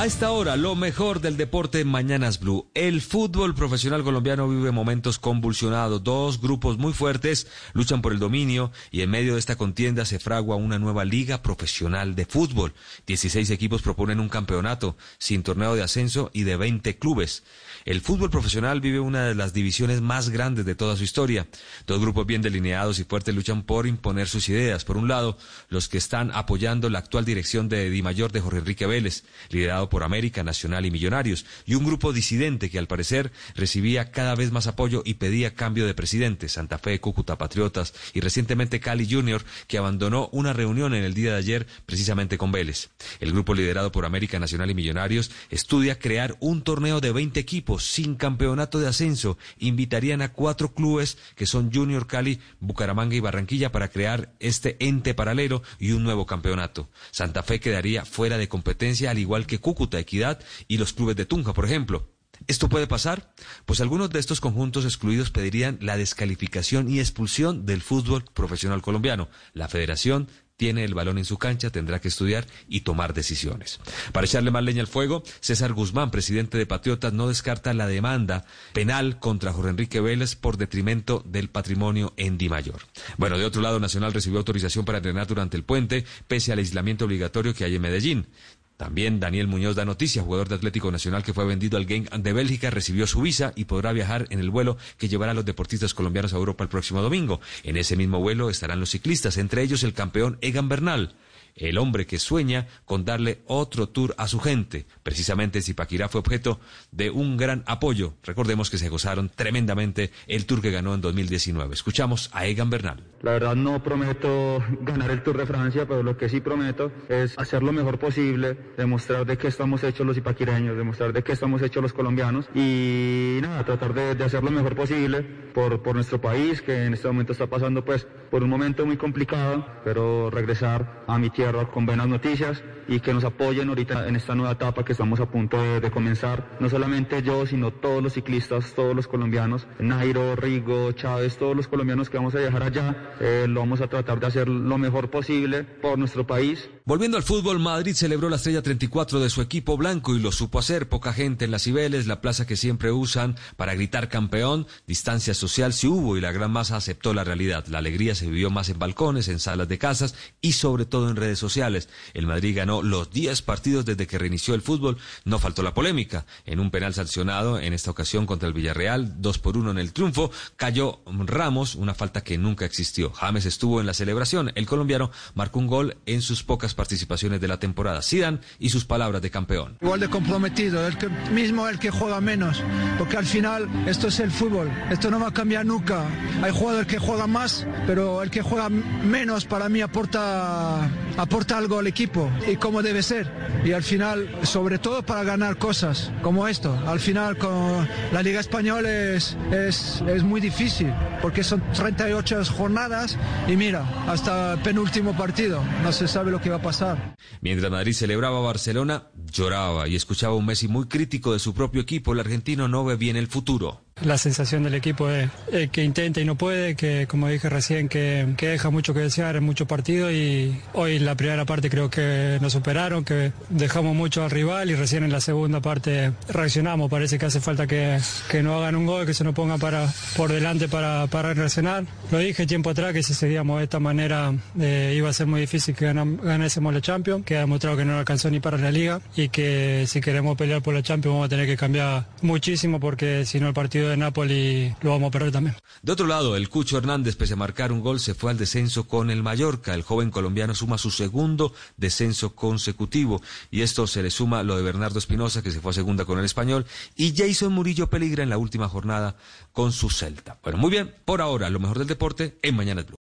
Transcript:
A esta hora, lo mejor del deporte en Mañanas Blue. El fútbol profesional colombiano vive momentos convulsionados. Dos grupos muy fuertes luchan por el dominio y en medio de esta contienda se fragua una nueva liga profesional de fútbol. Dieciséis equipos proponen un campeonato sin torneo de ascenso y de veinte clubes. El fútbol profesional vive una de las divisiones más grandes de toda su historia. Dos grupos bien delineados y fuertes luchan por imponer sus ideas. Por un lado, los que están apoyando la actual dirección de Di Mayor de Jorge Enrique Vélez, liderado por América, Nacional y Millonarios, y un grupo disidente que al parecer recibía cada vez más apoyo y pedía cambio de presidente, Santa Fe, Cúcuta, Patriotas y recientemente Cali Junior, que abandonó una reunión en el día de ayer precisamente con Vélez. El grupo liderado por América, Nacional y Millonarios estudia crear un torneo de 20 equipos sin campeonato de ascenso. Invitarían a cuatro clubes que son Junior, Cali, Bucaramanga y Barranquilla para crear este ente paralelo y un nuevo campeonato. Santa Fe quedaría fuera de competencia al igual que Cúcuta, Equidad y los clubes de Tunja, por ejemplo. ¿Esto puede pasar? Pues algunos de estos conjuntos excluidos pedirían la descalificación y expulsión del fútbol profesional colombiano. La federación tiene el balón en su cancha, tendrá que estudiar y tomar decisiones. Para echarle más leña al fuego, César Guzmán, presidente de Patriotas, no descarta la demanda penal contra Jorge Enrique Vélez por detrimento del patrimonio en Di Mayor. Bueno, de otro lado, Nacional recibió autorización para entrenar durante el puente, pese al aislamiento obligatorio que hay en Medellín. También Daniel Muñoz da noticia, jugador de Atlético Nacional que fue vendido al Genk de Bélgica, recibió su visa y podrá viajar en el vuelo que llevará a los deportistas colombianos a Europa el próximo domingo. En ese mismo vuelo estarán los ciclistas, entre ellos el campeón Egan Bernal el hombre que sueña con darle otro tour a su gente. Precisamente Zipaquirá fue objeto de un gran apoyo. Recordemos que se gozaron tremendamente el tour que ganó en 2019. Escuchamos a Egan Bernal. La verdad no prometo ganar el Tour de Francia, pero lo que sí prometo es hacer lo mejor posible, demostrar de qué estamos hechos los zipaquireños, demostrar de qué estamos hechos los colombianos y nada, tratar de, hacer lo mejor posible por, por nuestro país, que en este momento está pasando pues por un momento muy complicado, pero regresar a mi tierra con buenas noticias y que nos apoyen ahorita en esta nueva etapa que estamos a punto de, comenzar. No solamente yo, sino todos los ciclistas, todos los colombianos, Nairo, Rigo, Chávez, todos los colombianos que vamos a viajar allá, eh, lo vamos a tratar de hacer lo mejor posible por nuestro país. Volviendo al fútbol, Madrid celebró la estrella 34 de su equipo blanco y lo supo hacer. Poca gente en las Cibeles, la plaza que siempre usan para gritar campeón. Distancia social sí hubo y la gran masa aceptó la realidad. La alegría se vivió más en balcones, en salas de casas y sobre todo en redes sociales. El Madrid ganó los 10 partidos desde que reinició el fútbol. No faltó la polémica. En un penal sancionado, en esta ocasión contra el Villarreal, 2 por 1 en el triunfo, cayó Ramos, una falta que nunca existió. James estuvo en la celebración. El colombiano marcó un gol en sus pocas participaciones de la temporada. Sidan y sus palabras de campeón. Igual de comprometido, el mismo el que juega menos, porque al final esto es el fútbol, esto no va a cambiar nunca. Hay jugadores que juegan más, pero el que juega menos para mí aporta aporta algo al equipo y como debe ser. Y al final, sobre todo para ganar cosas como esto, al final con la Liga Española es, es, es muy difícil porque son 38 jornadas y mira, hasta penúltimo partido, no se sabe lo que va a pasar. Mientras Madrid celebraba Barcelona, lloraba y escuchaba un Messi muy crítico de su propio equipo. El argentino no ve bien el futuro. La sensación del equipo es que intenta y no puede, que como dije recién, que, deja mucho que desear en muchos partidos y hoy la primera parte creo que nos superaron, que dejamos mucho al rival y recién en la segunda parte reaccionamos. Parece que hace falta que, que no hagan un gol, que se nos pongan para, por delante para, para reaccionar. Lo dije tiempo atrás que si seguíamos de esta manera eh, iba a ser muy difícil que ganásemos la Champions, que ha demostrado que no alcanzó ni para la Liga y que si queremos pelear por la Champions vamos a tener que cambiar muchísimo porque si no el de Napoli lo vamos a perder también. De otro lado, el Cucho Hernández, pese a marcar un gol, se fue al descenso con el Mallorca. El joven colombiano suma su segundo descenso consecutivo. Y esto se le suma lo de Bernardo Espinosa, que se fue a segunda con el español, y Jason Murillo peligra en la última jornada con su Celta. Bueno, muy bien, por ahora, lo mejor del deporte en Mañana Blue.